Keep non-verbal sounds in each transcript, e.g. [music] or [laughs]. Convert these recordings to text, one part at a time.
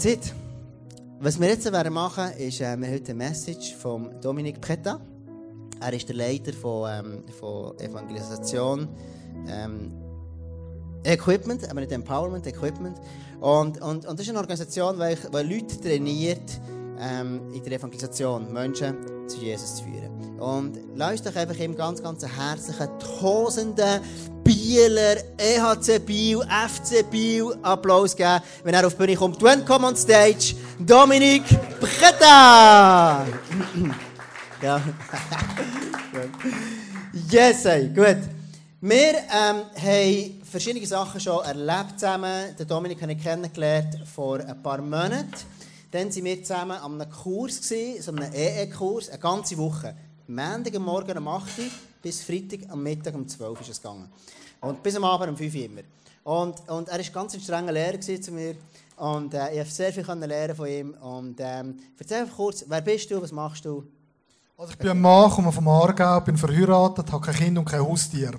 That's it. Was wir jetzt werden machen, ist, äh, wir heute eine Message von Dominik Pretta. Er ist der Leiter von, ähm, von Evangelisation ähm, Equipment, aber nicht Empowerment, Equipment. Und, und, und das ist eine Organisation, die Leute trainiert, ähm, in der Evangelisation Menschen zu Jesus zu führen. Und lasst euch einfach ihm ganz, ganz herzlichen, tosenden Bieler, EHC Biel, FC Biel Applaus geben, wenn er auf die Bühne kommt. Welcome on stage, Dominik Bretta! [clears throat] ja. [laughs] yes, hey, gut. Wir ähm, haben verschiedene Sachen schon erlebt zusammen. Den Dominik habe ich kennengelernt vor ein paar Monaten. Dann waren wir zusammen an einem Kurs, so einem EE-Kurs, eine ganze Woche. Montag am Morgen um 8 Uhr bis Freitag am Mittag um 12 Uhr ist es gegangen. Und bis am Abend um 5 Uhr immer. Und, und er war ganz ein strenger Lehrer zu mir. Und äh, ich habe sehr viel lernen von ihm. Und ähm, erzähl einfach kurz, wer bist du, was machst du? Also ich bin ein Mann, komme vom Aargau, bin verheiratet, habe kein Kind und kein Haustier.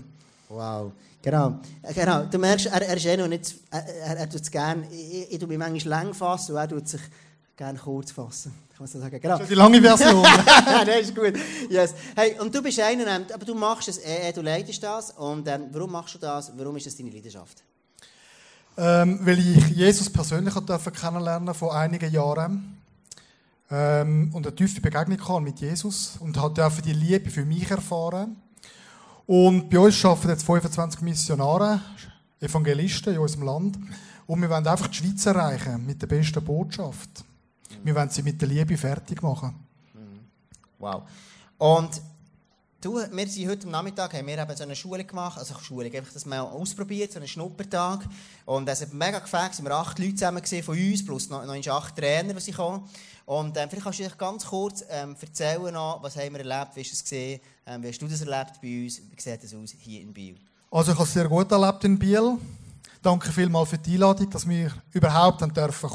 Wow. Genau. Äh, genau. Du merkst, er, er ist eh noch nicht, er, er, er tut es gerne, ich, ich, ich tue mich manchmal lang fassen und er tut sich gerne kurz fassen. Kann man so sagen. Genau. Die lange Version. [laughs] das ist gut. Yes. Hey, und du bist einer, ähm, aber du machst es, äh, du leitest das. Und ähm, warum machst du das? Warum ist das deine Leidenschaft? Ähm, weil ich Jesus persönlich kennenlernen vor einigen Jahren ähm, und eine tiefe Begegnung hatte mit Jesus und durfte die Liebe für mich erfahren. Und bei uns arbeiten jetzt 25 Missionare, Evangelisten in unserem Land. Und wir wollen einfach die Schweiz erreichen mit der besten Botschaft. Wir wollen sie mit der Liebe fertig machen. Wow. Und du, wir sind heute am Nachmittag haben wir eben so eine Schule gemacht, also Schule, einfach das mal ausprobiert, so einen Schnuppertag. Und es hat mega gefällt, es waren acht Leute zusammen von uns, plus noch, noch acht Trainer, die kommen. Und ähm, vielleicht kannst du dich ganz kurz ähm, erzählen, noch, was haben wir erlebt, wie ist es gesehen, ähm, wie hast du das erlebt bei uns, wie sieht das aus hier in Biel? Also ich habe es sehr gut erlebt in Biel. Danke vielmals für die Einladung, dass wir überhaupt kommen dürfen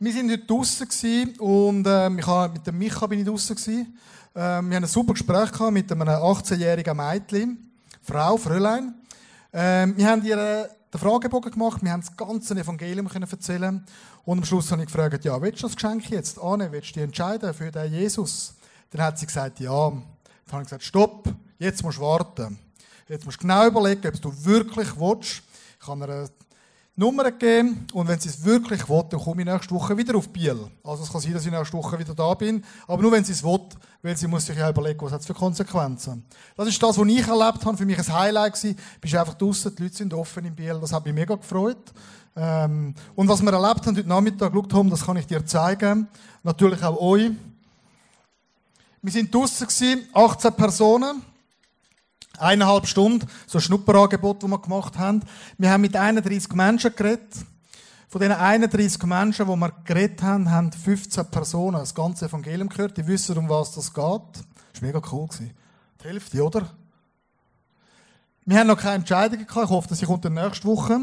Wir waren heute draußen und äh, ich habe, mit dem Micha bin ich draußen äh, Wir haben ein super Gespräch gehabt mit einem 18-jährigen Mädchen, Frau, Fräulein. Äh, wir haben ihr den Fragebogen gemacht, wir haben das ganze Evangelium können erzählen und am Schluss habe ich gefragt, ja, willst du das Geschenk jetzt annehmen, willst du dich entscheiden für den Jesus? Dann hat sie gesagt, ja. Dann habe ich gesagt, stopp, jetzt musst du warten. Jetzt musst du genau überlegen, ob du wirklich willst. Ich habe ihr Nummer gegeben und wenn sie es wirklich will, dann komme ich nächste Woche wieder auf Biel. Also es kann sein, dass ich nächste Woche wieder da bin, aber nur wenn sie es will, weil sie muss sich ja überlegen, was hat es für Konsequenzen. Das ist das, was ich erlebt habe, für mich ein Highlight gewesen. Du bist einfach draußen, die Leute sind offen in Biel, das hat mich mega gefreut. Ähm, und was wir erlebt haben heute Nachmittag, Tom, das kann ich dir zeigen. Natürlich auch euch. Wir sind draußen 18 Personen eineinhalb Stunden, so ein Schnupperangebot, das wir gemacht haben. Wir haben mit 31 Menschen geredet. Von diesen 31 Menschen, die wir geredet haben, haben 15 Personen das ganze Evangelium gehört. Die wissen, um was das geht. Das war mega cool. Die Hälfte, oder? Wir haben noch keine Entscheidungen gehabt. Ich hoffe, dass ich unter nächste Woche.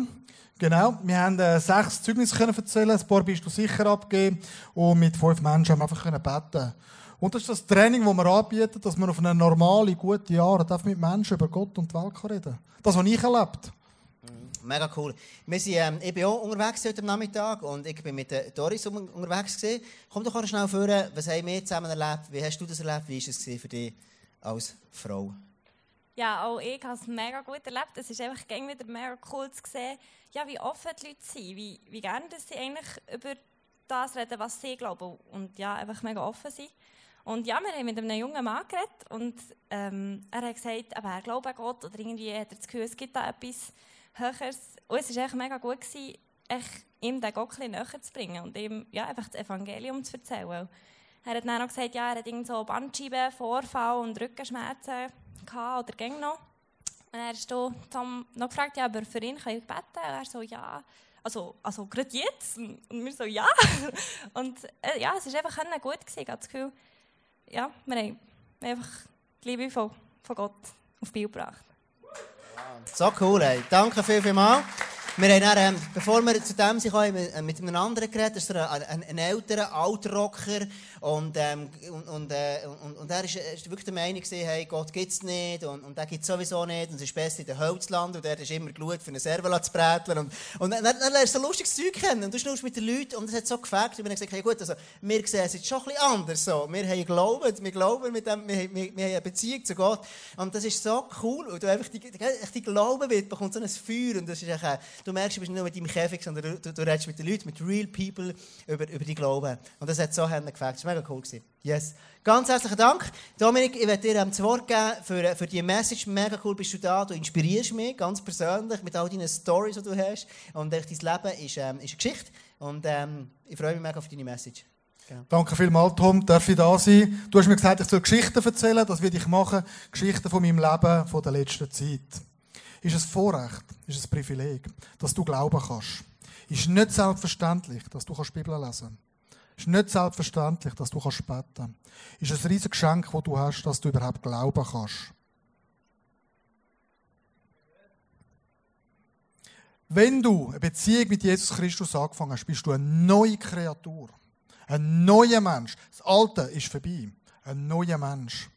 Genau. Wir haben äh, sechs Zeugnisse können erzählen. Ein paar bist du sicher abgegeben. Und mit fünf Menschen haben wir einfach können beten. Und das ist das Training, das wir anbieten, dass man auf eine normale, gute Art mit Menschen über Gott und die Welt reden kann. Das, was ich erlebt mhm. Mega cool. Wir sind, ähm, ich bin auch unterwegs heute Nachmittag und ich bin mit der Doris unterwegs gewesen. Komm doch schnell vor, was haben wir zusammen erlebt? Wie hast du das erlebt? Wie war es für dich als Frau? Ja, auch ich habe es mega gut erlebt. Es ist einfach wieder mega cool zu sehen, ja, wie offen die Leute sind, wie, wie gerne sie eigentlich über das reden, was sie glauben und ja, einfach mega offen sind. Und ja, wir haben mit einem jungen Mann geredet und ähm, er hat gesagt, aber er glaubt an Gott oder irgendwie hat er das Gefühl, es gibt da etwas Höheres. Und es war echt mega gut, gewesen, echt ihm den Gott ein näher zu bringen und ihm ja, einfach das Evangelium zu erzählen. Er hat dann noch gesagt, ja, er hat irgend so Bandscheiben, Vorfall und Rückenschmerzen gehabt oder ging noch. Und er ist Tom noch gefragt, ja, aber für ihn kann ich beten. Und er so, ja, also, also gerade jetzt? Und wir so, ja. [laughs] Und äh, ja, es war einfach gut gewesen, ich das Gefühl, ja, wir haben einfach die Liebe von, von Gott auf Bild gebracht. So cool, ey. Danke viel, viel. Wir haben dann, ähm, bevor wir zu dem sind, haben wir mit einem anderen geredet. Das ist ein, ein, ein älterer Altrocker. Und, ähm, und, und, äh, und, und er ist, wirklich der Meinung, hey, Gott gibt es nicht und, und er gibt es sowieso nicht. Und es ist besser in den Holzland und er ist immer geschaut, für eine Servola zu bräteln. Und, und dann, dann lernst du so lustiges Zeug kennen und du schnurst mit den Leuten und es hat so gefällt. Und wir haben gesagt, hey, gut, also, wir sehen es jetzt schon ein bisschen anders. So. Wir haben Glauben, wir glauben mit dem, wir, wir, wir haben eine Beziehung zu Gott. Und das ist so cool, weil du einfach die, die, die Glauben wird, bekommt so ein Feuer. Und das ist echt, du merkst, du bist nicht nur mit deinem Käfig, sondern du, du redest mit den Leuten, mit real people über, über die Glauben. Und das hat so gefällt mega cool gewesen. Yes. Ganz herzlichen Dank. Dominik, ich werde dir ähm, das Wort geben für, für die Message. Mega cool bist du da. Du inspirierst mich ganz persönlich mit all deinen Stories, die du hast. Und dein Leben ist, ähm, ist eine Geschichte. Und ähm, ich freue mich mega auf deine Message. Genau. Danke vielmals, Tom. Darf ich da sein? Du hast mir gesagt, ich soll Geschichten erzählen. Das werde ich machen. Geschichten von meinem Leben, von der letzten Zeit. Ist es Vorrecht, ist es Privileg, dass du glauben kannst. Ist nicht selbstverständlich, dass du die Bibel lesen kannst. Ist nicht selbstverständlich, dass du kannst beten. Ist ein riesiges Geschenk, das du hast, dass du überhaupt glauben kannst. Wenn du eine Beziehung mit Jesus Christus angefangen hast, bist du eine neue Kreatur. Ein neuer Mensch. Das Alte ist vorbei. Ein neuer Mensch.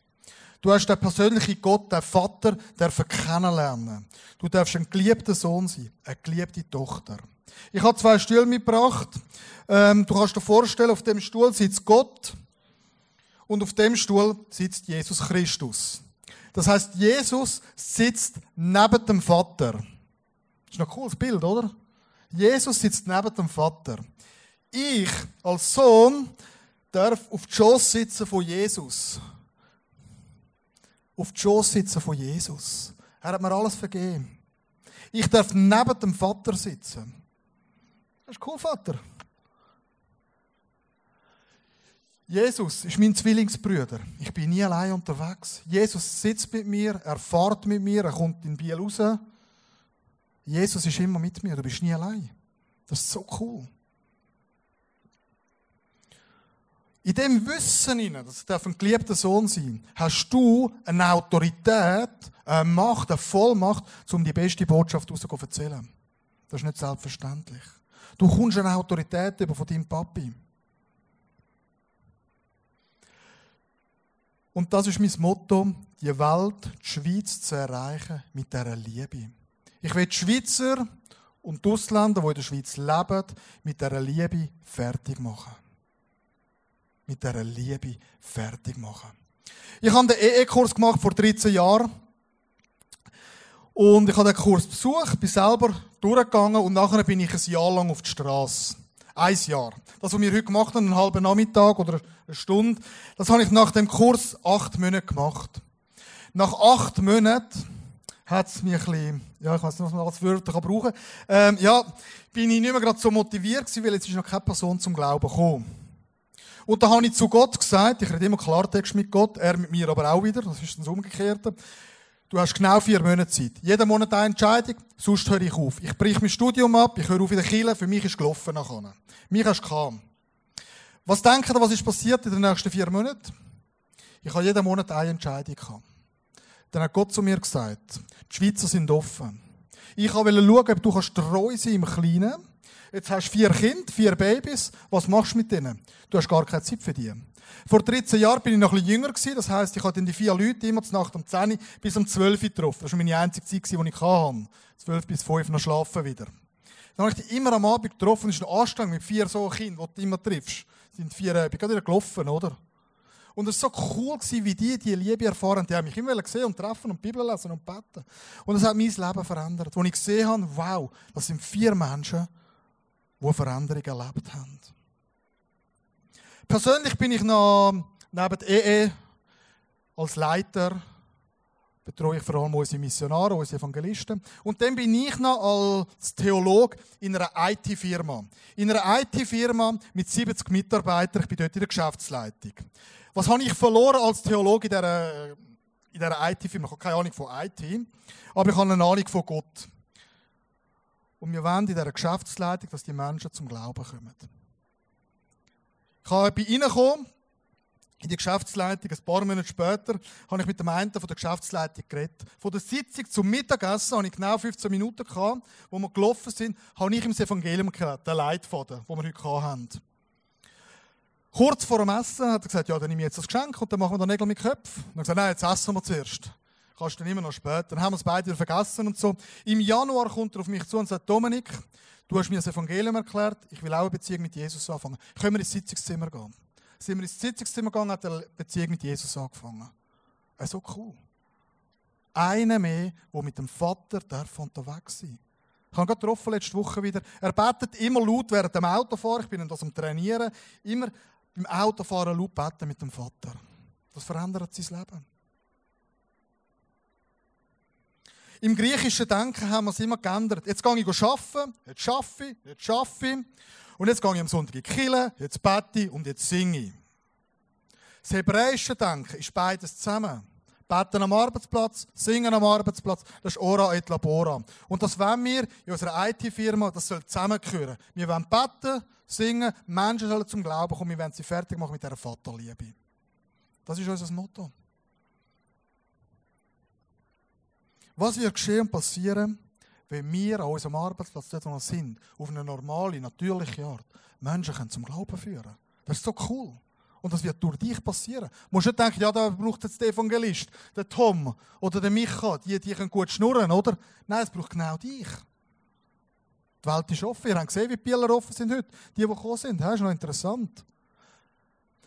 Du hast den persönlichen Gott, den Vater, dürfen kennenlernen. Du darfst ein geliebter Sohn sein, eine geliebte Tochter. Ich habe zwei Stühle mitgebracht. Ähm, du kannst dir vorstellen, auf dem Stuhl sitzt Gott und auf dem Stuhl sitzt Jesus Christus. Das heißt, Jesus sitzt neben dem Vater. Das ist ein cooles Bild, oder? Jesus sitzt neben dem Vater. Ich als Sohn darf auf die Schoß sitzen von Jesus. Auf die Schoß sitzen von Jesus. Er hat mir alles vergeben. Ich darf neben dem Vater sitzen. Das ist cool, Vater. Jesus ist mein Zwillingsbruder. Ich bin nie allein unterwegs. Jesus sitzt mit mir, er fährt mit mir, er kommt in Biel raus. Jesus ist immer mit mir, du bist nie allein. Das ist so cool. In dem Wissen, dass du ein geliebter Sohn sein hast du eine Autorität, eine Macht, eine Vollmacht, um die beste Botschaft zu erzählen. Das ist nicht selbstverständlich. Du kommst eine Autorität über von deinem Papi. Und das ist mein Motto, die Welt, die Schweiz zu erreichen mit dieser Liebe. Ich will die Schweizer und die Ausländer, die in der Schweiz leben, mit dieser Liebe fertig machen. Mit dieser Liebe fertig machen. Ich habe den EE-Kurs gemacht vor 13 Jahren. Und ich habe den Kurs besucht, bin selber durchgegangen und nachher bin ich ein Jahr lang auf die Straße. Ein Jahr. Das, was wir heute gemacht haben, einen halben Nachmittag oder eine Stunde, das habe ich nach dem Kurs acht Monate gemacht. Nach acht Monaten hat es mich ein bisschen, ja, ich weiß nicht, was man als Wörter kann brauchen ähm, ja, bin ich nicht mehr gerade so motiviert gewesen, weil jetzt ist noch keine Person zum Glauben gekommen. Und da habe ich zu Gott gesagt, ich rede immer Klartext mit Gott, er mit mir aber auch wieder, das ist das Umgekehrte. Du hast genau vier Monate Zeit. Jeden Monat eine Entscheidung, sonst höre ich auf. Ich breche mein Studium ab, ich höre auf in der Kille, für mich ist gelaufen nachher. Mich hast du gehabt. Was denkt ihr, was ist passiert in den nächsten vier Monaten? Ich habe jeden Monat eine Entscheidung gehabt. Dann hat Gott zu mir gesagt, die Schweizer sind offen. Ich wollte schauen, ob du treu sein im Kleinen. Jetzt hast du vier Kinder, vier Babys. Was machst du mit denen? Du hast gar keine Zeit für die. Vor 13 Jahren bin ich noch ein bisschen jünger gewesen. Das heisst, ich hatte die vier Leute immer zur Nacht um 10 Uhr bis um 12 Uhr getroffen. Das war meine einzige Zeit, die ich hatte. 12 bis 5 noch schlafen wieder. Dann habe ich die immer am Abend getroffen. Das ist ein Anstrengung mit vier so Kindern, die du immer triffst. Sind vier, ich bin gerade wieder gelaufen, oder? Und es war so cool, wie die die Liebe erfahren. Die haben mich immer gesehen und treffen und Bibel lesen und beten. Und das hat mein Leben verändert. Als ich gesehen habe, wow, das sind vier Menschen, die Veränderung erlebt haben. Persönlich bin ich noch neben EE e als Leiter, betreue ich vor allem unsere Missionare, unsere Evangelisten. Und dann bin ich noch als Theolog in einer IT-Firma. In einer IT-Firma mit 70 Mitarbeitern, ich bin dort in der Geschäftsleitung. Was habe ich verloren als Theologe in dieser, in dieser IT-Firma? Ich habe keine Ahnung von IT, aber ich habe eine Ahnung von Gott. Und wir wollen in dieser Geschäftsleitung, dass die Menschen zum Glauben kommen. Ich bin reingekommen in die Geschäftsleitung. Ein paar Monate später habe ich mit dem einen von der Geschäftsleitung geredet. Von der Sitzung zum Mittagessen habe ich genau 15 Minuten gehabt, wo wir gelaufen sind, habe ich ihm das Evangelium gehört, den Leitfaden, den wir heute haben. Kurz vor dem Essen hat er gesagt, ja, dann nehme ich jetzt das Geschenk und dann machen wir den Nägel mit Köpfen. Und dann gesagt, nein, jetzt essen wir zuerst. Kannst du dann immer noch später. Dann haben wir es beide vergessen und so. Im Januar kommt er auf mich zu und sagt, Dominik, du hast mir das Evangelium erklärt, ich will auch eine Beziehung mit Jesus anfangen. Können wir ins Sitzungszimmer gehen? Sind wir ins Sitzungszimmer gegangen, hat eine Beziehung mit Jesus angefangen. Äh, so cool. Einer mehr, der mit dem Vater darf unterwegs sein ich habe gerade getroffen, letzte Woche wieder. Er betet immer laut während dem Autofahren. Ich bin das am Trainieren. Immer beim Autofahren laut beten mit dem Vater. Das verändert sein Leben. Im griechischen Denken haben wir es immer geändert. Jetzt gehe ich arbeiten, jetzt schaffe ich, jetzt schaffe ich. Und jetzt gehe ich am Sonntag in die jetzt bete ich und jetzt singe ich. Das hebräische Denken ist beides zusammen. Beten am Arbeitsplatz, singen am Arbeitsplatz, das ist Ora et Labora. Und das wollen wir in unserer IT-Firma, das soll zusammengehören. Wir wollen beten, singen, Menschen sollen zum Glauben kommen, wir wollen sie fertig machen mit dieser Vaterliebe. Das ist unser Motto. Was wird geschehen und passieren, wenn wir an unserem Arbeitsplatz, dort wo wir sind, auf eine normale, natürliche Art Menschen können zum Glauben führen Das ist so cool. Und das wird durch dich passieren. Du musst nicht denken, ja, da braucht jetzt der Evangelist, der Tom oder der Micha, die, die können gut schnurren, oder? Nein, es braucht genau dich. Die Welt ist offen. Ihr habt gesehen, wie die offen sind heute. Die, die gekommen sind. Das ist noch interessant.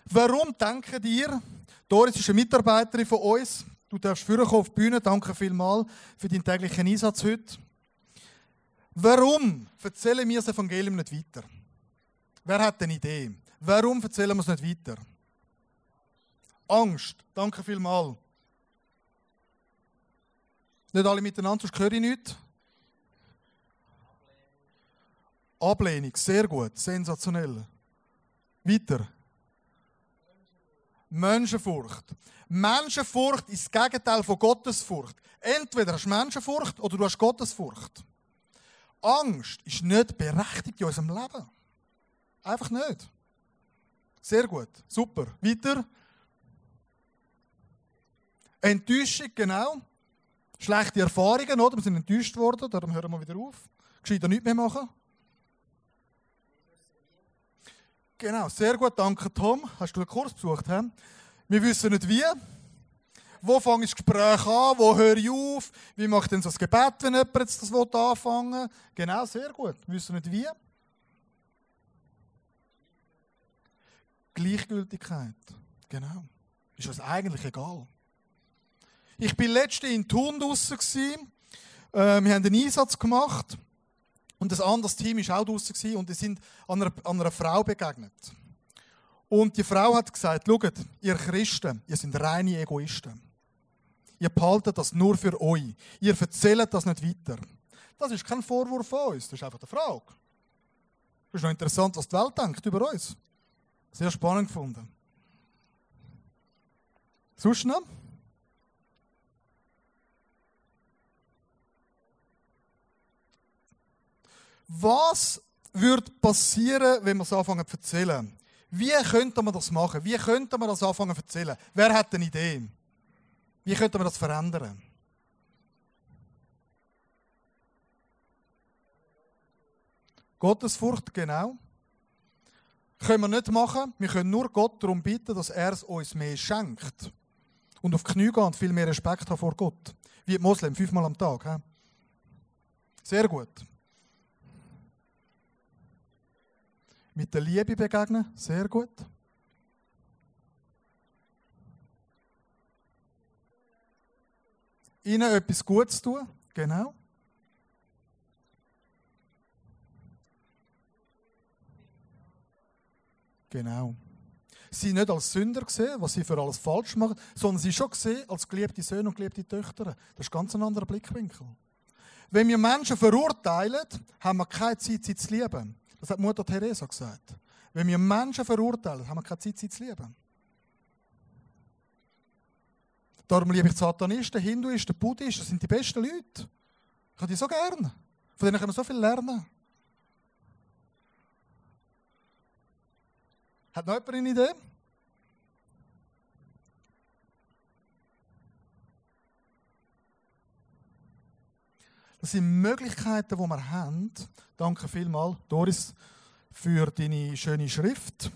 Warum denken ihr, Doris ist eine Mitarbeiterin von uns, du darfst führen auf die Bühne, danke vielmals für deinen täglichen Einsatz heute. Warum erzählen wir das Evangelium nicht weiter? Wer hat eine Idee? Warum erzählen wir es nicht weiter? Angst. Danke vielmals. Nicht alle miteinander, sonst höre ich nichts. Ablehnung, sehr gut, sensationell. Weiter. Menschenfurcht. Menschenfurcht ist das Gegenteil von Gottesfurcht. Entweder hast du Menschenfurcht oder du hast Gottesfurcht. Angst ist nicht berechtigt in unserem Leben. Einfach nicht. Sehr gut. Super. Weiter. Enttäuschung, genau. Schlechte Erfahrungen, oder? Wir sind enttäuscht worden, darum hören wir wieder auf. Gescheiter nichts mehr machen. Genau, sehr gut, danke Tom. Hast du einen Kurs besucht? He? Wir wissen nicht wie. Wo fange ich das Gespräch an? Wo höre ich auf? Wie mache ich denn so das Gebet, wenn jemand jetzt das anfangen will? Genau, sehr gut. Wir wissen nicht wie. Gleichgültigkeit. Genau. Ist uns eigentlich egal. Ich bin letzte in Thun draussen. Äh, wir haben einen Einsatz gemacht. Und ein anderes Team war auch draussen und die sind an einer, einer Frau begegnet. Und die Frau hat gesagt, schaut, ihr Christen, ihr seid reine Egoisten. Ihr behaltet das nur für euch. Ihr erzählt das nicht weiter. Das ist kein Vorwurf von uns, das ist einfach eine Frage. Das ist noch interessant, was die Welt denkt über uns. Sehr spannend gefunden. Sonst noch? Was würde passieren, wenn wir es anfangen zu erzählen? Wie könnte man das machen? Wie könnte man das anfangen zu erzählen? Wer hat eine Idee? Wie könnte man das verändern? Gottesfurcht, genau. Können wir nicht machen. Wir können nur Gott darum bitten, dass er es uns mehr schenkt. Und auf Knie gehen und viel mehr Respekt haben vor Gott. Wie die Moslem, fünfmal am Tag. He? Sehr gut. Mit der Liebe begegnen, sehr gut. Ihnen etwas Gutes tun, genau. Genau. Sie nicht als Sünder gesehen, was sie für alles falsch machen, sondern sie schon gesehen als geliebte Söhne und geliebte Töchter. Das ist ganz ein anderer Blickwinkel. Wenn wir Menschen verurteilen, haben wir keine Zeit, sie zu lieben. Das hat Mutter Teresa gesagt. Wenn wir Menschen verurteilen, haben wir keine Zeit, sie zu lieben. Darum liebe ich Satanisten, Hinduisten, Buddhisten. Das sind die besten Leute. Ich habe die so gern. Von denen können wir so viel lernen. Hat noch jemand eine Idee? Das sind Möglichkeiten, die wir haben. Danke vielmals, Doris, für deine schöne Schrift.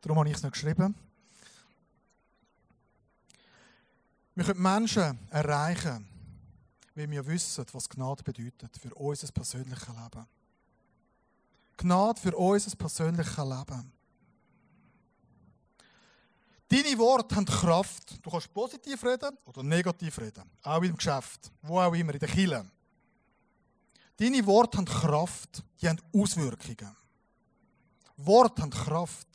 Darum habe ich es nicht geschrieben. Wir können Menschen erreichen, wenn wir wissen, was Gnade bedeutet für unser persönliches Leben. Gnade für unser persönliches Leben. Deine Worte haben Kraft. Du kannst positiv reden oder negativ reden. Auch im Geschäft. Wo auch immer, in der Kille. Deine Worte haben Kraft. Die haben Auswirkungen. Worte haben Kraft.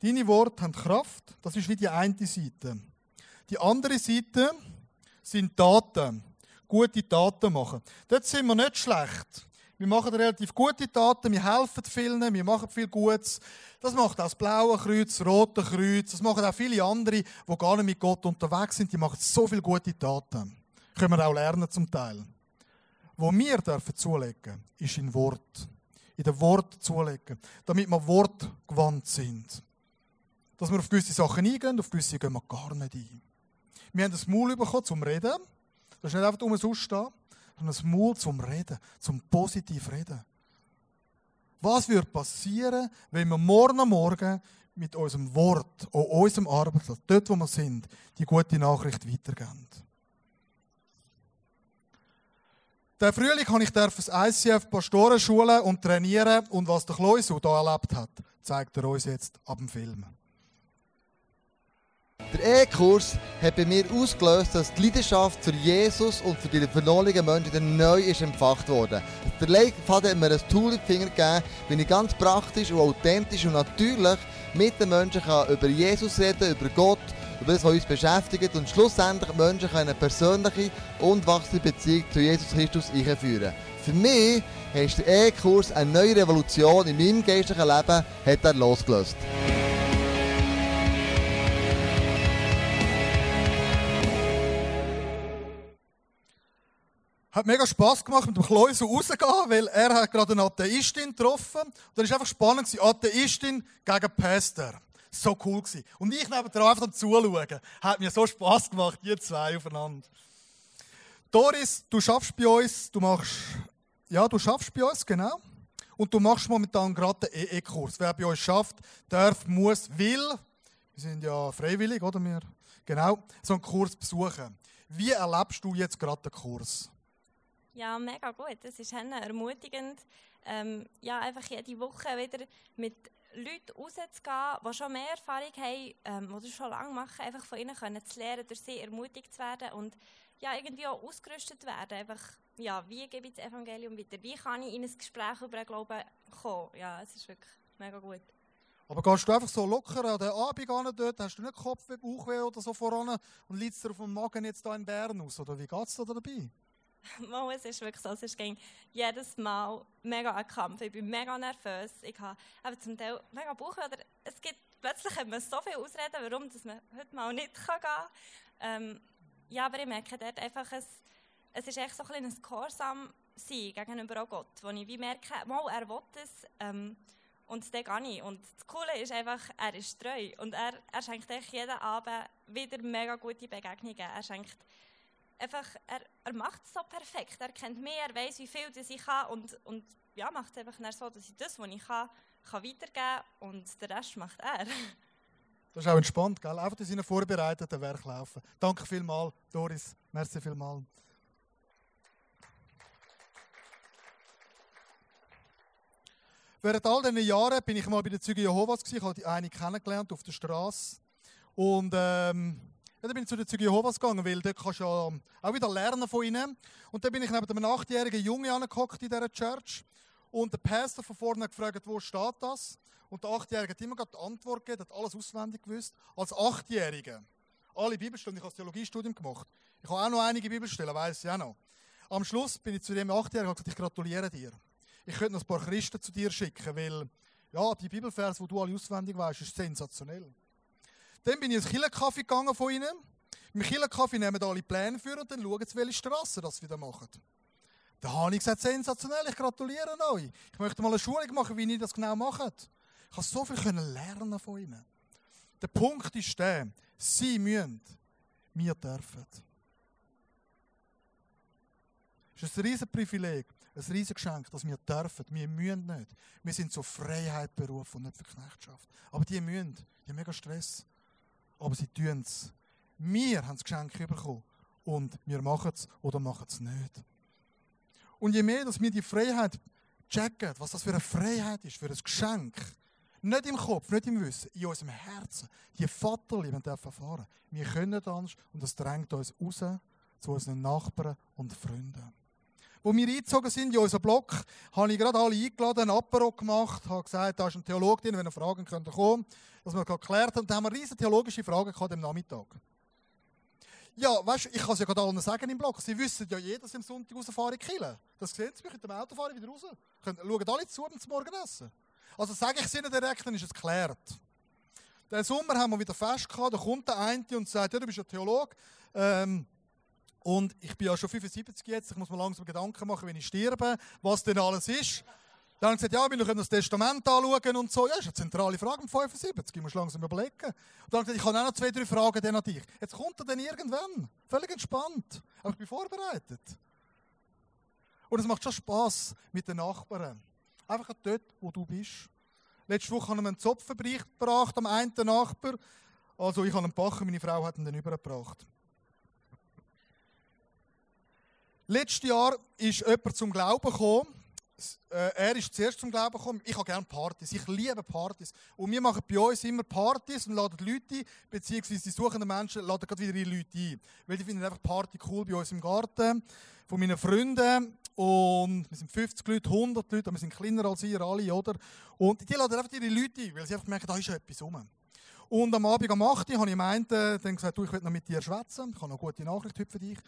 Deine Worte haben Kraft. Das ist wie die eine Seite. Die andere Seite sind Taten. Gute Taten machen. Dort sind wir nicht schlecht. Wir machen relativ gute Taten, wir helfen vielen, wir machen viel Gutes. Das macht auch das Blaue Kreuz, das Rote Kreuz, das machen auch viele andere, die gar nicht mit Gott unterwegs sind, die machen so viele gute Taten. Können wir auch lernen zum Teil. Wo wir dürfen zulegen, ist in Wort. In den Wort zulegen, damit wir wortgewandt sind. Dass wir auf gewisse Sachen eingehen, auf gewisse gehen wir gar nicht ein. Wir haben das Maul bekommen zum Reden. Das ist nicht einfach umsonst stehen sondern das Mut zum Reden, zum positiv Reden. Was wird passieren, wenn wir morgen Morgen mit unserem Wort, an unserem Arbeitsplatz, dort wo wir sind, die gute Nachricht weitergeben? Der Frühling habe ich das ICF Pastoren schulen und trainieren und was der Kloisu hier erlebt hat, zeigt er uns jetzt ab dem Film. Der E-Kurs hat bei mir ausgelöst, dass die Leidenschaft für Jesus und für die verlorenen Menschen neu ist empfacht wurde. Der Leitfaden hat mir ein Tool in die Finger gegeben, wie ich ganz praktisch und authentisch und natürlich mit den Menschen kann über Jesus reden, über Gott, über das, was uns beschäftigt und schlussendlich Menschen eine persönliche und wachsende Beziehung zu Jesus Christus einführen. Für mich ist der E-Kurs eine neue Revolution in meinem geistlichen Leben hat er losgelöst. Hat mega Spass gemacht, mit dem Kleusel rauszugehen, weil er hat gerade eine Atheistin getroffen. Und dann war einfach spannend, Atheistin gegen Pastor. So cool gewesen. Und ich neben dir einfach zuschauen. Hat mir so Spass gemacht, ihr zwei aufeinander. Doris, du schaffst bei uns, du machst, ja, du schaffst bei uns, genau. Und du machst momentan gerade den EE-Kurs. Wer bei uns schafft, darf, muss, will, wir sind ja freiwillig, oder? Wir, genau, so einen Kurs besuchen. Wie erlebst du jetzt gerade den Kurs? Ja, mega gut. Es ist ermutigend, ähm, ja, einfach jede Woche wieder mit Leuten rauszugehen, die schon mehr Erfahrung haben, ähm, die das schon lange machen, einfach von ihnen können zu lernen, durch sie ermutigt zu werden und ja, irgendwie auch ausgerüstet werden. Einfach, ja, wie gebe ich das Evangelium weiter? Wie kann ich in ein Gespräch über den Glauben kommen? Ja, es ist wirklich mega gut. Aber gehst du einfach so locker an den Abend an dort, hast du nicht Kopfweh, Bauchweh oder so voran und liegst dir auf dem Magen jetzt hier in Bern aus? Oder wie geht es dir dabei? [laughs] Mal, es ist wirklich so, es ist jedes Mal mega ein Kampf. Ich bin mega nervös. Ich habe aber zum Teil mega Bauch. Oder es gibt plötzlich hat man so viel Ausreden, warum dass man heute mal nicht [laughs] kann gehen kann. Ähm, ja, aber ich merke dort einfach, es, es ist echt so ein, ein Gehorsam sein gegenüber auch Gott, wo ich wie merke, mal, er will es ähm, und dann gehe ich. Und das Coole ist einfach, er ist treu und er, er schenkt jeden Abend wieder mega gute Begegnungen. Er schenkt einfach, er, er macht es so perfekt. Er kennt mich, er weiß, wie viel das ich kann und, und ja, macht es einfach so, dass ich das, was ich kann, kann weitergeben und den Rest macht er. [laughs] Das ist auch entspannt, gell? Einfach in seinem vorbereiteten Werk laufen. Danke vielmals, Doris. Merci vielmals. Während all diesen Jahren bin ich mal bei den Zügen Jehovas. Ich habe die eine kennengelernt auf der Straße. Und ähm, ja, dann bin ich zu den Zeugen Jehovas gegangen, weil dort kannst du ja auch wieder lernen von ihnen. Und dann bin ich neben einem achtjährigen Jungen angehockt in dieser Church. Und der Pastor von vorne hat gefragt, wo steht das? Und der Achtjährige hat immer die Antwort gegeben, hat alles auswendig gewusst. Als Achtjährige. Alle Bibelstellen, ich habe das Theologiestudium gemacht. Ich habe auch noch einige Bibelstellen, weiß ich auch noch. Am Schluss bin ich zu dem Achtjährigen und gesagt, ich gratuliere dir. Ich könnte noch ein paar Christen zu dir schicken, weil ja, die Bibelvers, die du alle auswendig weißt, ist sensationell. Dann bin ich ins Killenkaffee gegangen von ihnen. Im Killenkaffee nehmen alle Pläne für und dann schauen sie, welche Straße das wieder machen. Da habe ich gesagt, sensationell, ich gratuliere euch. Ich möchte mal eine Schulung machen, wie ihr das genau macht. Ich habe so viel lernen von ihnen. Der Punkt ist der, sie müssen wir dürfen. Es ist ein riesiges Privileg, ein riesiges Geschenk, dass wir dürfen. Wir müssen nicht. Wir sind zur Freiheit berufen und nicht für Knechtschaft. Aber die müssen. Die haben mega Stress. Aber sie tun es. Wir haben das Geschenk bekommen. Und wir machen es oder machen es nicht. Und je mehr, dass wir die Freiheit checken, was das für eine Freiheit ist, für ein Geschenk, nicht im Kopf, nicht im Wissen, in unserem Herzen, die Vaterliebe dürfen erfahren. Wir können das und das drängt uns raus zu unseren Nachbarn und Freunden. Wo wir eingezogen sind in unseren Block, habe ich gerade alle eingeladen, ein Apero gemacht, habe gesagt, da ist ein Theologe drin, wenn ihr Fragen könnt kommen, dass wir geklärt haben. Und dann haben wir riesige theologische Fragen gehabt am Nachmittag. Ja, weißt du, ich kann es ja gerade allen sagen im Blog. Sie wissen ja jeder, dass ich am Sonntag rausfahre in Kille. Das sehen Sie mich mit dem Auto fahren wieder raus. Schauen alle zu zum Morgenessen. Also sage ich es Ihnen direkt, dann ist es geklärt. Den Sommer haben wir wieder fest gehabt, da kommt der eine und sagt, ja, du bist ja Theologe. Ähm, und ich bin ja schon 75 jetzt, ich muss mir langsam Gedanken machen, wenn ich sterbe, was denn alles ist. Dann haben sie gesagt, ja, wir können das Testament anschauen und so. Ja, das ist eine zentrale Frage um 75, ich muss langsam überlegen. Und dann haben sie gesagt, ich habe auch noch zwei, drei Fragen an dich. Jetzt kommt er dann irgendwann, völlig entspannt. Aber ich bin vorbereitet. Und es macht schon Spass mit den Nachbarn. Einfach dort, wo du bist. Letzte Woche haben wir einen Zopfenbericht gebracht am einen Nachbar. Also ich habe einen Bacher, meine Frau hat ihn dann übergebracht. Letztes Jahr ist jemand zum Glauben gekommen. Äh, er ist zuerst zum Glauben gekommen. Ich habe gerne Partys. Ich liebe Partys. Und wir machen bei uns immer Partys und laden Leute ein, beziehungsweise die suchenden Menschen laden gerade wieder ihre Leute ein. Weil die finden einfach Party cool bei uns im Garten, von meinen Freunden. Und wir sind 50 Leute, 100 Leute, wir sind kleiner als ihr alle, oder? Und die laden einfach ihre Leute ein, weil sie einfach merken, da ist etwas rum. Und am Abend um 8 Uhr habe ich meinte, äh, dann gesagt, du, ich will noch mit dir schwätzen. Ich habe noch eine gute Nachricht heute für dich.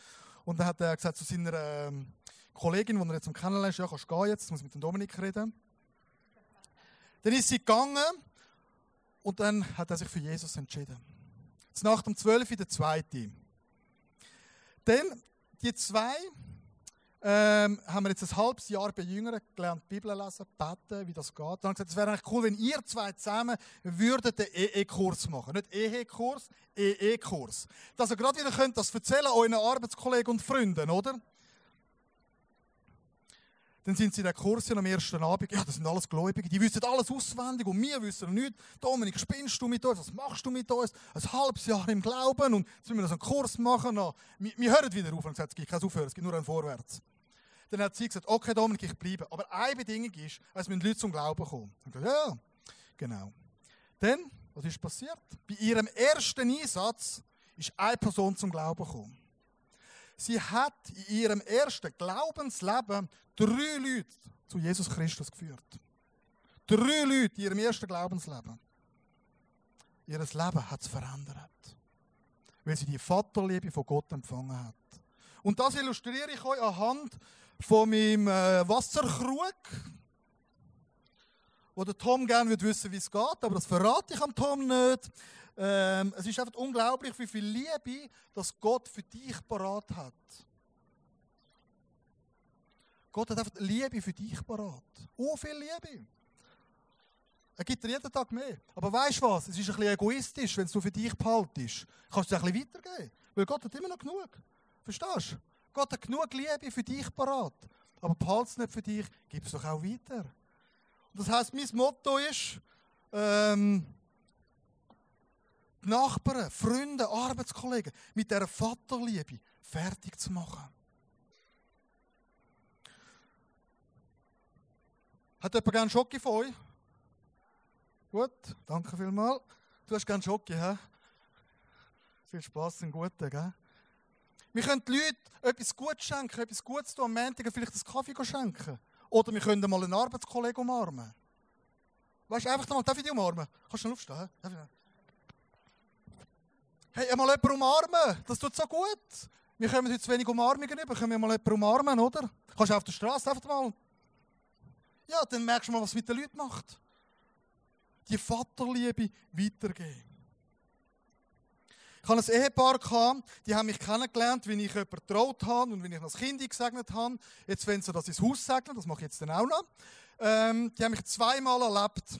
Und dann hat er gesagt zu seiner ähm, Kollegin, die er jetzt kennenlernt, ja, kannst gehen jetzt, muss mit dem Dominik reden. Dann ist sie gegangen und dann hat er sich für Jesus entschieden. Jetzt nach dem 12. der zweite. Dann, die zwei ähm, haben wir jetzt ein halbes Jahr bei Jüngeren gelernt, Bibel lesen, beten, wie das geht. Dann haben gesagt, es wäre eigentlich cool, wenn ihr zwei zusammen würdet einen EE-Kurs machen. Nicht EE-Kurs, EE-Kurs. Dass ihr gerade wieder könnt das erzählen euren Arbeitskollegen und Freunden, oder? Dann sind sie in der Kurs am ersten Abend. Ja, das sind alles Gläubige. Die wissen alles auswendig und wir wissen nichts. Dominik, spinnst du mit uns? Was machst du mit uns? Ein halbes Jahr im Glauben und jetzt müssen wir so einen Kurs machen. Wir, wir hören wieder auf und gesagt, es gibt kein Aufhören, es gibt nur ein Vorwärts. Dann hat sie gesagt, okay Dominik, ich bleibe. Aber eine Bedingung ist, es müssen Leute zum Glauben kommen. Ich gesagt, ja, genau. Dann, was ist passiert? Bei ihrem ersten Einsatz ist eine Person zum Glauben gekommen. Sie hat in ihrem ersten Glaubensleben drei Leute zu Jesus Christus geführt. Drei Leute in ihrem ersten Glaubensleben. Ihr Leben hat es verändert. Weil sie die Vaterliebe von Gott empfangen hat. Und das illustriere ich euch anhand von meinem äh, Wasserkrug, wo der Tom gerne wissen wie es geht, aber das verrate ich am Tom nicht. Ähm, es ist einfach unglaublich, wie viel Liebe das Gott für dich parat hat. Gott hat einfach Liebe für dich parat. Oh, viel Liebe. Er gibt dir jeden Tag mehr. Aber weißt du was? Es ist ein bisschen egoistisch, wenn du für dich behaltest. Kannst du es ein bisschen weitergeben. Weil Gott hat immer noch genug. Verstehst du? Gott hat genug Liebe für dich parat. Aber behalte es nicht für dich, gib es doch auch weiter. Und das heisst, mein Motto ist, ähm, die Nachbarn, Freunde, Arbeitskollegen mit dieser Vaterliebe fertig zu machen. Hat jemand gerne Schocke von euch? Gut, danke vielmals. Du hast gerne Schocke, hä? Viel Spaß im Guten, gell? Wir können den Leuten etwas Gutes schenken, etwas Gutes tun, am Montag vielleicht einen Kaffee schenken. Oder wir können mal einen Arbeitskollegen umarmen. Weißt du, einfach mal, darf ich dich umarmen? Kannst du schnell aufstehen? Hey, mal jemanden umarmen, das tut so gut. Wir kommen heute zu wenig Umarmungen über, können wir mal jemanden umarmen, oder? Kannst du auf der Straße einfach mal. Ja, dann merkst du mal, was es mit den Leuten macht. Die Vaterliebe weitergeben. Ich hatte ein Ehepaar, die haben mich kennengelernt, wie ich jemanden getraut habe und wie ich das Kind gesegnet habe. Jetzt wollen sie das ins Haus segnen, das mache ich jetzt dann auch noch. Ähm, die haben mich zweimal erlebt.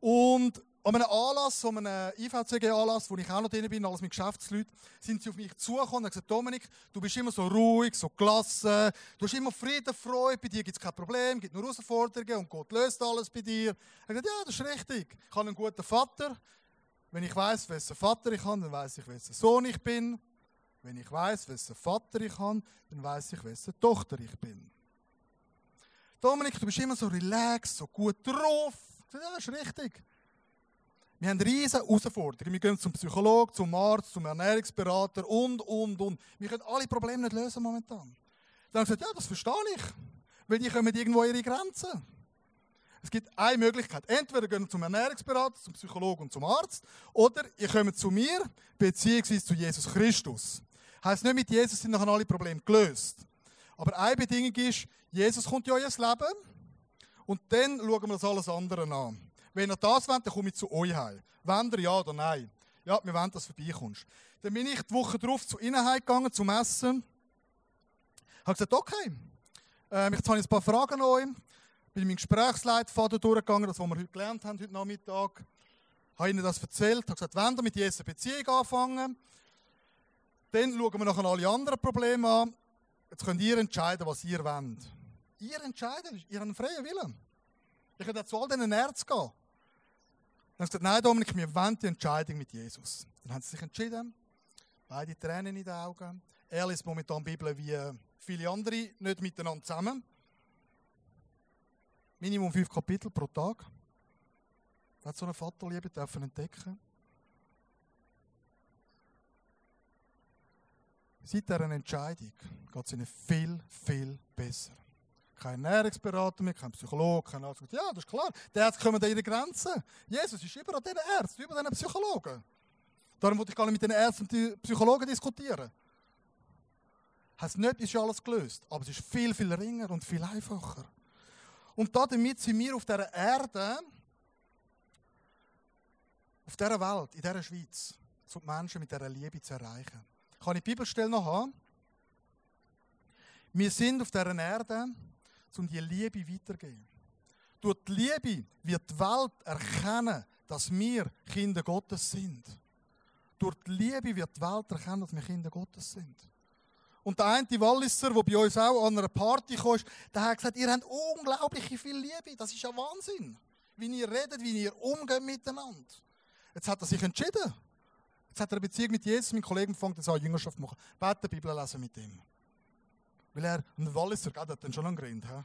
Und an einem Anlass, an einem IVCG-Anlass, wo ich auch noch drin bin, alles mit Geschäftsleuten, sind sie auf mich zugekommen und haben gesagt, Dominik, du bist immer so ruhig, so gelassen, du hast immer Frieden, Freude, bei dir gibt es kein Problem, gibt nur Herausforderungen und Gott löst alles bei dir. Ich habe gesagt, ja, das ist richtig. Ich habe einen guten Vater. Wenn ich weiß, wessen Vater ich habe, dann weiß ich, wessen Sohn ich bin. Wenn ich weiß, wessen Vater ich habe, dann weiß ich, wessen Tochter ich bin. Dominik, du bist immer so relaxed, so gut drauf. Ja, das ist richtig. Wir haben riesige Herausforderungen. Wir gehen zum Psychologen, zum Arzt, zum Ernährungsberater und, und, und. Wir können alle Probleme nicht lösen momentan. Dann haben sie gesagt, ja, das verstehe ich. Weil die kommen irgendwo ihre Grenzen. Es gibt eine Möglichkeit. Entweder gehen wir zum Ernährungsberater, zum Psychologen und zum Arzt, oder ihr kommt zu mir, beziehungsweise zu Jesus Christus. Heißt nicht, mit Jesus sind nachher alle Probleme gelöst. Aber eine Bedingung ist, Jesus kommt in euer Leben und dann schauen wir das alles andere an. Wenn ihr das wollt, dann komme ich zu euch heim. Wollt ihr ja oder nein? Ja, wir wollen, dass du vorbeikommst. Dann bin ich die Woche drauf zu ihnen gegangen, zum Essen. Habe gesagt, okay, ähm, jetzt habe ich ein paar Fragen an euch. Bin meinen Gesprächsleitfaden durchgegangen, das, was wir heute gelernt haben, heute Nachmittag. Habe ihnen das erzählt, habe gesagt, wenn ihr mit Jesus eine Beziehung anfangen, dann schauen wir nachher alle anderen Probleme an. Jetzt könnt ihr entscheiden, was ihr wollt. Ihr entscheidet, ihr habt einen freien Willen. Ich könnte zu all diesen Ärzten gehen. Dann haben sie gesagt, nein Dominik, wir wollen die Entscheidung mit Jesus. Dann haben sie sich entschieden, beide Tränen in den Augen. Er ist momentan Bibel wie viele andere nicht miteinander zusammen. Minimum fünf Kapitel pro Tag. Er hat so eine Vaterliebe dürfen entdecken. Seit dieser Entscheidung geht es ihnen viel, viel besser. Kein Ernährungsberater mehr, kein Psychologe, kein Arzt. Ja, das ist klar. Die Ärzte kommen an ihre Grenzen. Jesus ist über diesen Ärzten, über diesen Psychologen. Darum wollte ich gar nicht mit den Ärzten und Psychologen diskutieren. Hat nicht, ist alles gelöst. Aber es ist viel, viel ringer und viel einfacher. Und damit sind wir auf dieser Erde, auf dieser Welt, in dieser Schweiz, so die Menschen mit dieser Liebe zu erreichen. Kann ich die Bibelstelle noch haben? Wir sind auf dieser Erde, um die Liebe weiterzugeben. Durch die Liebe wird die Welt erkennen, dass wir Kinder Gottes sind. Durch die Liebe wird die Welt erkennen, dass wir Kinder Gottes sind. Und der eine Walliser, der bei uns auch an einer Party kam, der hat gesagt, ihr habt unglaublich viel Liebe. Das ist ja Wahnsinn. Wie ihr redet, wie ihr umgeht miteinander. Jetzt hat er sich entschieden. Jetzt hat er eine Beziehung mit Jesus. Mein Kollege fängt jetzt an, Jüngerschaft machen. Beten, Bibel lesen mit ihm. Weil er, ein Walliser, gell, hat dann schon einen Grind. He?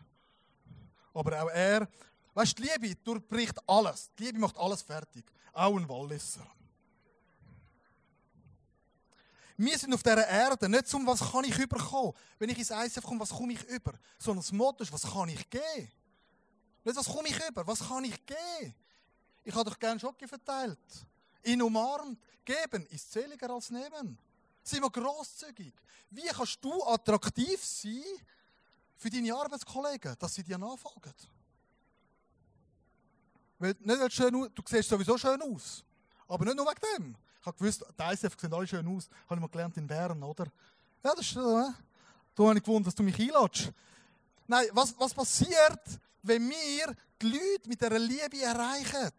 Aber auch er, weißt du, die Liebe durchbricht alles. Die Liebe macht alles fertig. Auch ein Walliser. Wir sind auf dieser Erde nicht zum, was kann ich überkommen. Wenn ich ins ICF komme, was komme ich über? Sondern das Motto ist, was kann ich geben? Nicht, was komme ich über, was kann ich geben? Ich habe doch gerne Schocke verteilt. Ihn umarmt. Geben ist seliger als nehmen. Sind wir grosszügig. Wie kannst du attraktiv sein für deine Arbeitskollegen, dass sie dir nachfolgen? Weil, nicht schön, du siehst sowieso schön aus. Aber nicht nur wegen dem. Ich habe gewusst, die ISF sehen alle schön aus. Habe ich mal gelernt in Bern, oder? Ja, das ist. Äh? Da habe ich gewundert, dass du mich einladest. Nein, was, was passiert, wenn wir die Leute mit dieser Liebe erreichen?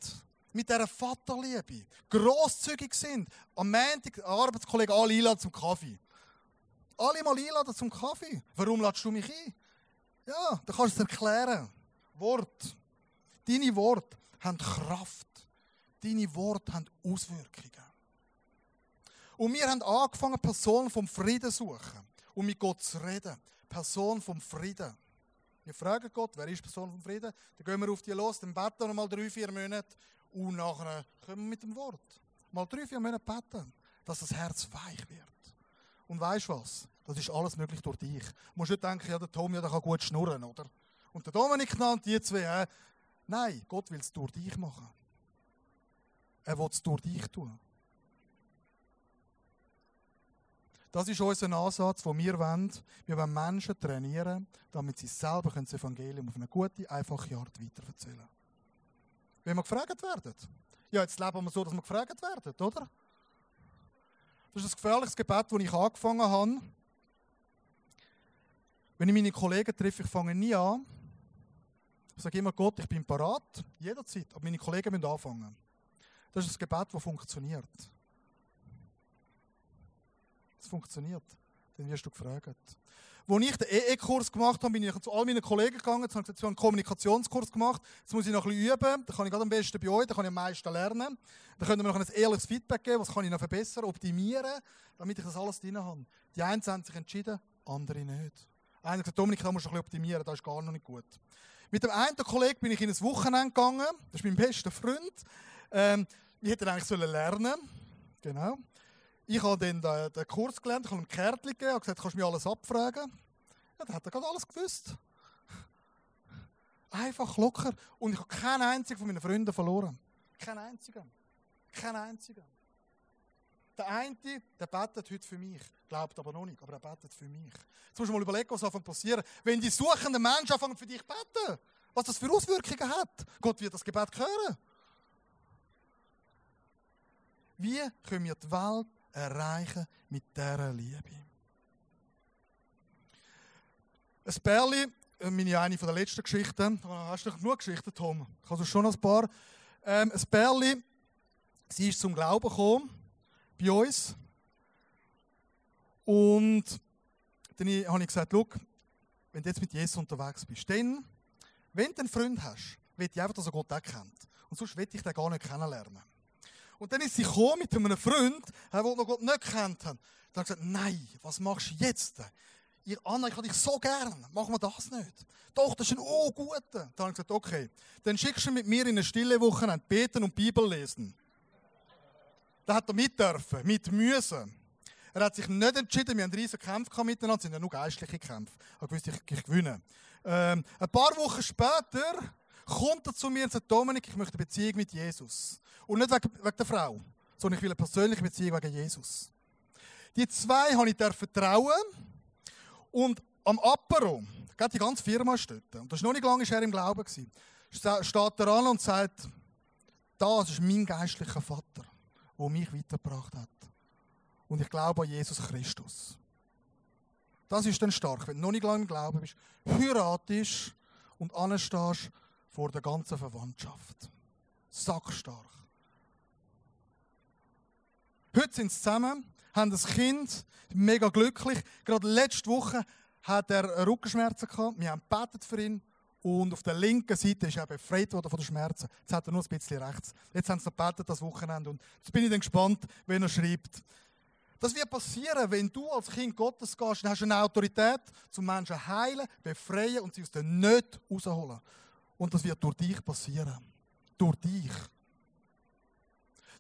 Mit dieser Vaterliebe. Grosszügig sind. Am Montag Arbeitskollegen alle einladen zum Kaffee. Alle mal einladen zum Kaffee. Warum ladest du mich ein? Ja, da kannst du es erklären. Wort. Deine Worte haben Kraft. Deine Worte haben Auswirkungen. Und wir haben angefangen, Personen vom Frieden zu suchen und mit Gott zu reden. Person vom Frieden. Wir fragen Gott, wer ist Person vom Frieden? Dann gehen wir auf die los, dann beten wir mal drei, vier Monate und nachher kommen wir mit dem Wort. Mal drei, vier Monate beten, dass das Herz weich wird. Und weißt du was? Das ist alles möglich durch dich. Du musst nicht denken, ja, der Tom, ja, der kann gut schnurren, oder? Und der Dominik genannt, die zwei, Nein, Gott will es durch dich machen. Er will es durch dich tun. Das ist unser Ansatz, den wir wollen. Wir wollen Menschen trainieren, damit sie selber das Evangelium auf eine gute, einfache Art weiterverzählen Wenn wir gefragt werden. Ja, jetzt leben wir so, dass wir gefragt werden, oder? Das ist ein gefährliches Gebet, das ich angefangen habe. Wenn ich meine Kollegen treffe, ich fange nie an. Ich sage immer, Gott, ich bin parat, jederzeit. Aber meine Kollegen müssen anfangen. Das ist das Gebet, das funktioniert. Es funktioniert. Dann wirst du gefragt. Als ich den EE-Kurs gemacht habe, bin ich zu all meinen Kollegen gegangen, jetzt habe ich gesagt, einen Kommunikationskurs gemacht, jetzt muss ich noch ein bisschen üben, dann kann ich gerade am besten bei euch, dann kann ich am meisten lernen. Dann können wir noch ein ehrliches Feedback geben, was kann ich noch verbessern, optimieren, damit ich das alles drin habe. Die einen haben sich entschieden, andere nicht. Einer hat gesagt, Dominik, da musst du ein bisschen optimieren, das ist gar noch nicht gut. Mit dem einen Kollegen bin ich in ein Wochenende gegangen, das ist mein bester Freund. Ähm, ich hätte eigentlich lernen sollen. Genau. Ich habe dann den, den Kurs gelernt, ich habe ihm Kärtchen gegeben, habe gesagt, kannst du mir alles abfragen. Ja, dann hat er gerade alles gewusst. Einfach locker. Und ich habe keinen einzigen von meinen Freunden verloren. Keinen einzigen. Keinen einzigen. Der eine, der betet heute für mich. Glaubt aber noch nicht, aber er betet für mich. Jetzt musst du mal überlegen, was anfängt passieren. Wenn die suchenden Menschen anfangen für dich zu beten, was das für Auswirkungen hat. Gott wird das Gebet hören. Wie können wir die Welt erreichen mit dieser Liebe. Ein Bärli, äh, meine eine der letzten Geschichten. Hast du noch genug Geschichten, Tom? Ich habe schon ein paar. Ähm, ein Bärli, sie ist zum Glauben gekommen, bei uns. Und dann habe ich gesagt, schau, wenn du jetzt mit Jesus unterwegs bist, dann, wenn du einen Freund hast, will ich einfach, dass er Gott auch kennt. Und sonst will ich den gar nicht kennenlernen. Und dann ist sie gekommen mit einem Freund, der noch Gott nicht kennt hat. Dann hat gesagt, nein, was machst du jetzt? Ihr Anna, ich habe dich so gern. Machen wir das nicht? Doch, das ist ein oh guter. Dann habe ich gesagt, okay. Dann schickst du mit mir in eine stille Woche beten und Bibel lesen. Da hat er mit dürfen, mit müssen. Er hat sich nicht entschieden, wir haben riesige Kämpfe miteinander, es sind ja nur geistliche Kämpfe. Ich wusste, ich, ich gewinne. Ähm, ein paar Wochen später kommt er zu mir und sagt, Dominik, ich möchte eine Beziehung mit Jesus. Und nicht wegen, wegen der Frau, sondern ich will eine persönliche Beziehung wegen Jesus. Die zwei habe ich vertrauen und am Apero, die ganze Firma ist dort, und das ist noch nicht lange er im Glauben steht er an und sagt, das ist mein geistlicher Vater, der mich weitergebracht hat. Und ich glaube an Jesus Christus. Das ist dann stark, wenn du noch nicht lange im Glauben bist, heiratest und anstehst vor der ganzen Verwandtschaft. Sackstark. Heute sind sie zusammen, haben ein Kind, mega glücklich. Gerade letzte Woche hat er Rückenschmerzen gehabt. Wir haben gebetet für ihn. Und auf der linken Seite ist er befreit worden von den Schmerzen. Jetzt hat er nur ein bisschen rechts. Jetzt haben sie noch gebetet, das Wochenende. Und jetzt bin ich dann gespannt, wenn er schreibt. Das wird passieren, wenn du als Kind Gottes gehst, dann hast du eine Autorität, zum Menschen heilen, befreien und sie aus der Not rausholen. Und das wird durch dich passieren. Durch dich.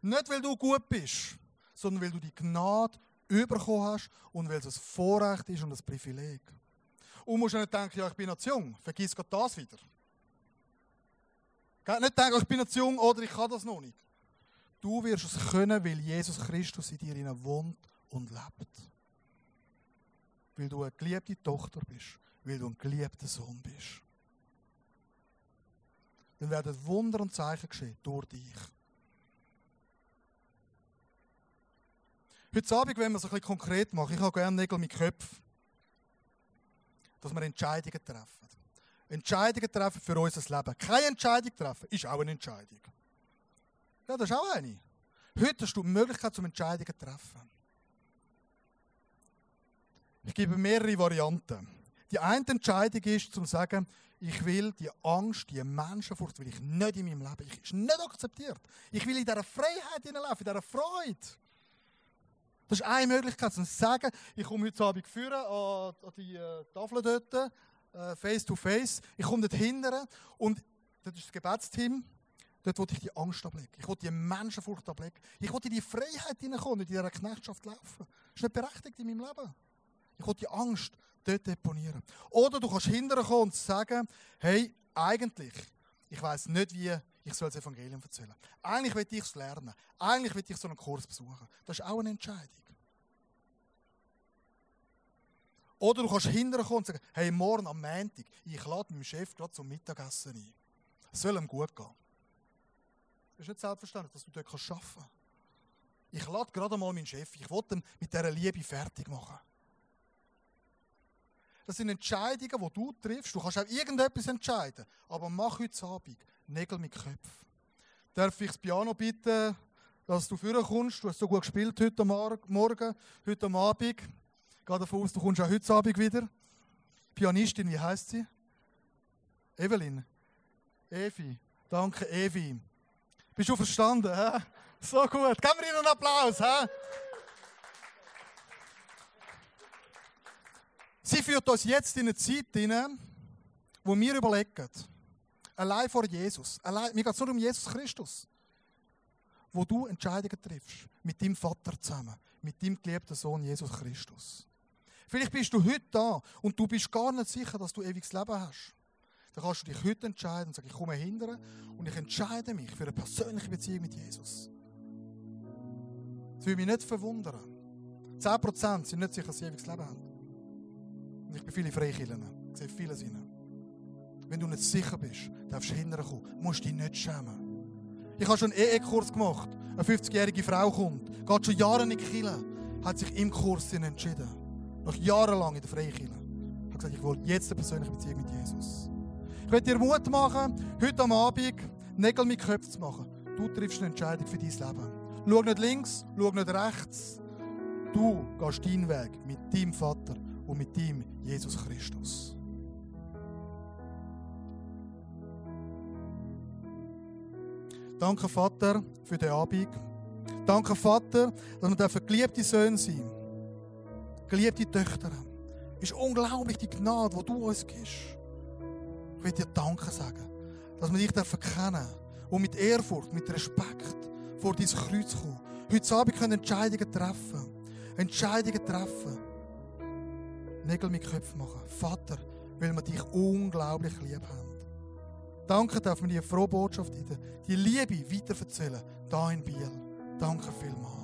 Nicht, weil du gut bist, sondern weil du die Gnade bekommen hast und weil es ein Vorrecht ist und ein Privileg. Und musst nicht denken, ja, ich bin noch zu jung. Vergiss gerade das wieder. Nicht denken, ich bin noch zu jung oder ich kann das noch nicht. Du wirst es können, weil Jesus Christus in dir wohnt und lebt. Weil du eine geliebte Tochter bist. Weil du ein geliebter Sohn bist dann werden Wunder und Zeichen geschehen durch dich. Heute Abend, wenn wir es ein bisschen konkret machen, ich habe gerne Nägel mit Köpfen, dass wir Entscheidungen treffen. Entscheidungen treffen für unser Leben. Keine Entscheidung treffen ist auch eine Entscheidung. Ja, das ist auch eine. Heute hast du die Möglichkeit zum Entscheidungen zu treffen. Ich gebe mehrere Varianten. Die eine Entscheidung ist, zu sagen, ich will die Angst, die Menschenfurcht, will ich nicht in meinem Leben. Ich ist nicht akzeptiert. Ich will in dieser Freiheit hineinlaufen, in dieser Freude. Das ist eine Möglichkeit, zu sagen, ich komme heute Abend führen an, an die äh, Tafel dort, äh, face to face. Ich komme dort hinten und das ist das Gebetsteam. Dort wollte ich die Angst ablegen. Ich wollte die Menschenfurcht ablegen. Ich wollte in die Freiheit hineinkommen, nicht in dieser Knechtschaft laufen. Das ist nicht berechtigt in meinem Leben. Ich wollte die Angst dort deponieren. Oder du kannst hinterher kommen und sagen, hey, eigentlich, ich weiß nicht, wie ich soll das Evangelium erzählen. Eigentlich will ich es lernen. Eigentlich will ich so einen Kurs besuchen. Das ist auch eine Entscheidung. Oder du kannst hinterher kommen und sagen, hey, morgen am Montag, ich lade meinen Chef gerade zum Mittagessen ein. Es soll ihm gut gehen. Das ist nicht selbstverständlich, dass du dort arbeiten kannst. Ich lade gerade mal meinen Chef, ich wollte ihn mit dieser Liebe fertig machen. Das sind Entscheidungen, die du triffst. Du kannst auch irgendetwas entscheiden. Aber mach heute Abend Nägel mit Köpfen. darf ich das Piano bitten, dass du vorkommst. Du hast so gut gespielt heute Morgen, heute Abend. Gehe davon aus, du kommst auch heute Abend wieder. Pianistin, wie heißt sie? Evelyn. Evi. Danke, Evi. Bist du verstanden? Hä? So gut. Geben wir ihnen einen Applaus. Hä? Sie führt uns jetzt in eine Zeit hinein, wo wir überlegen, allein vor Jesus, allein, mir geht es nur um Jesus Christus, wo du Entscheidungen triffst, mit deinem Vater zusammen, mit deinem geliebten Sohn Jesus Christus. Vielleicht bist du heute da und du bist gar nicht sicher, dass du ewiges Leben hast. Dann kannst du dich heute entscheiden und sagen, ich komme hindern und ich entscheide mich für eine persönliche Beziehung mit Jesus. Das würde mich nicht verwundern. 10% sind nicht sicher, dass sie ewiges Leben haben. Und ich bin viele Freikillen. Ich sehe viele rein. Wenn du nicht sicher bist, darfst du hinterher kommen. Du musst dich nicht schämen. Ich habe schon einen EE-Kurs gemacht. Eine 50-jährige Frau kommt, geht schon Jahre in die hat sich im Kurs entschieden. Noch jahrelang in der Freikirche. Hat gesagt, ich will jetzt eine persönliche Beziehung mit Jesus. Ich will dir Mut machen, heute am Abend Nägel mit Köpfen zu machen. Du triffst eine Entscheidung für dein Leben. Schau nicht links, schau nicht rechts. Du gehst deinen Weg mit deinem Vater und mit deinem Jesus Christus. Danke, Vater, für den Abend. Danke, Vater, dass wir geliebte Söhne sein. Geliebte Töchter. Es ist unglaublich die Gnade, die du uns gibst. Ich will dir Danke sagen, dass wir dich erkennen und mit Ehrfurcht, mit Respekt vor dein Kreuz kommen. Heute Abend können Entscheidungen treffen. Entscheidungen treffen. Nägel mit Köpfen machen. Vater, weil wir dich unglaublich lieb haben. Danke, dass wir die frohe Botschaft, die Liebe weiterverzählen, da in Biel. Danke vielmals.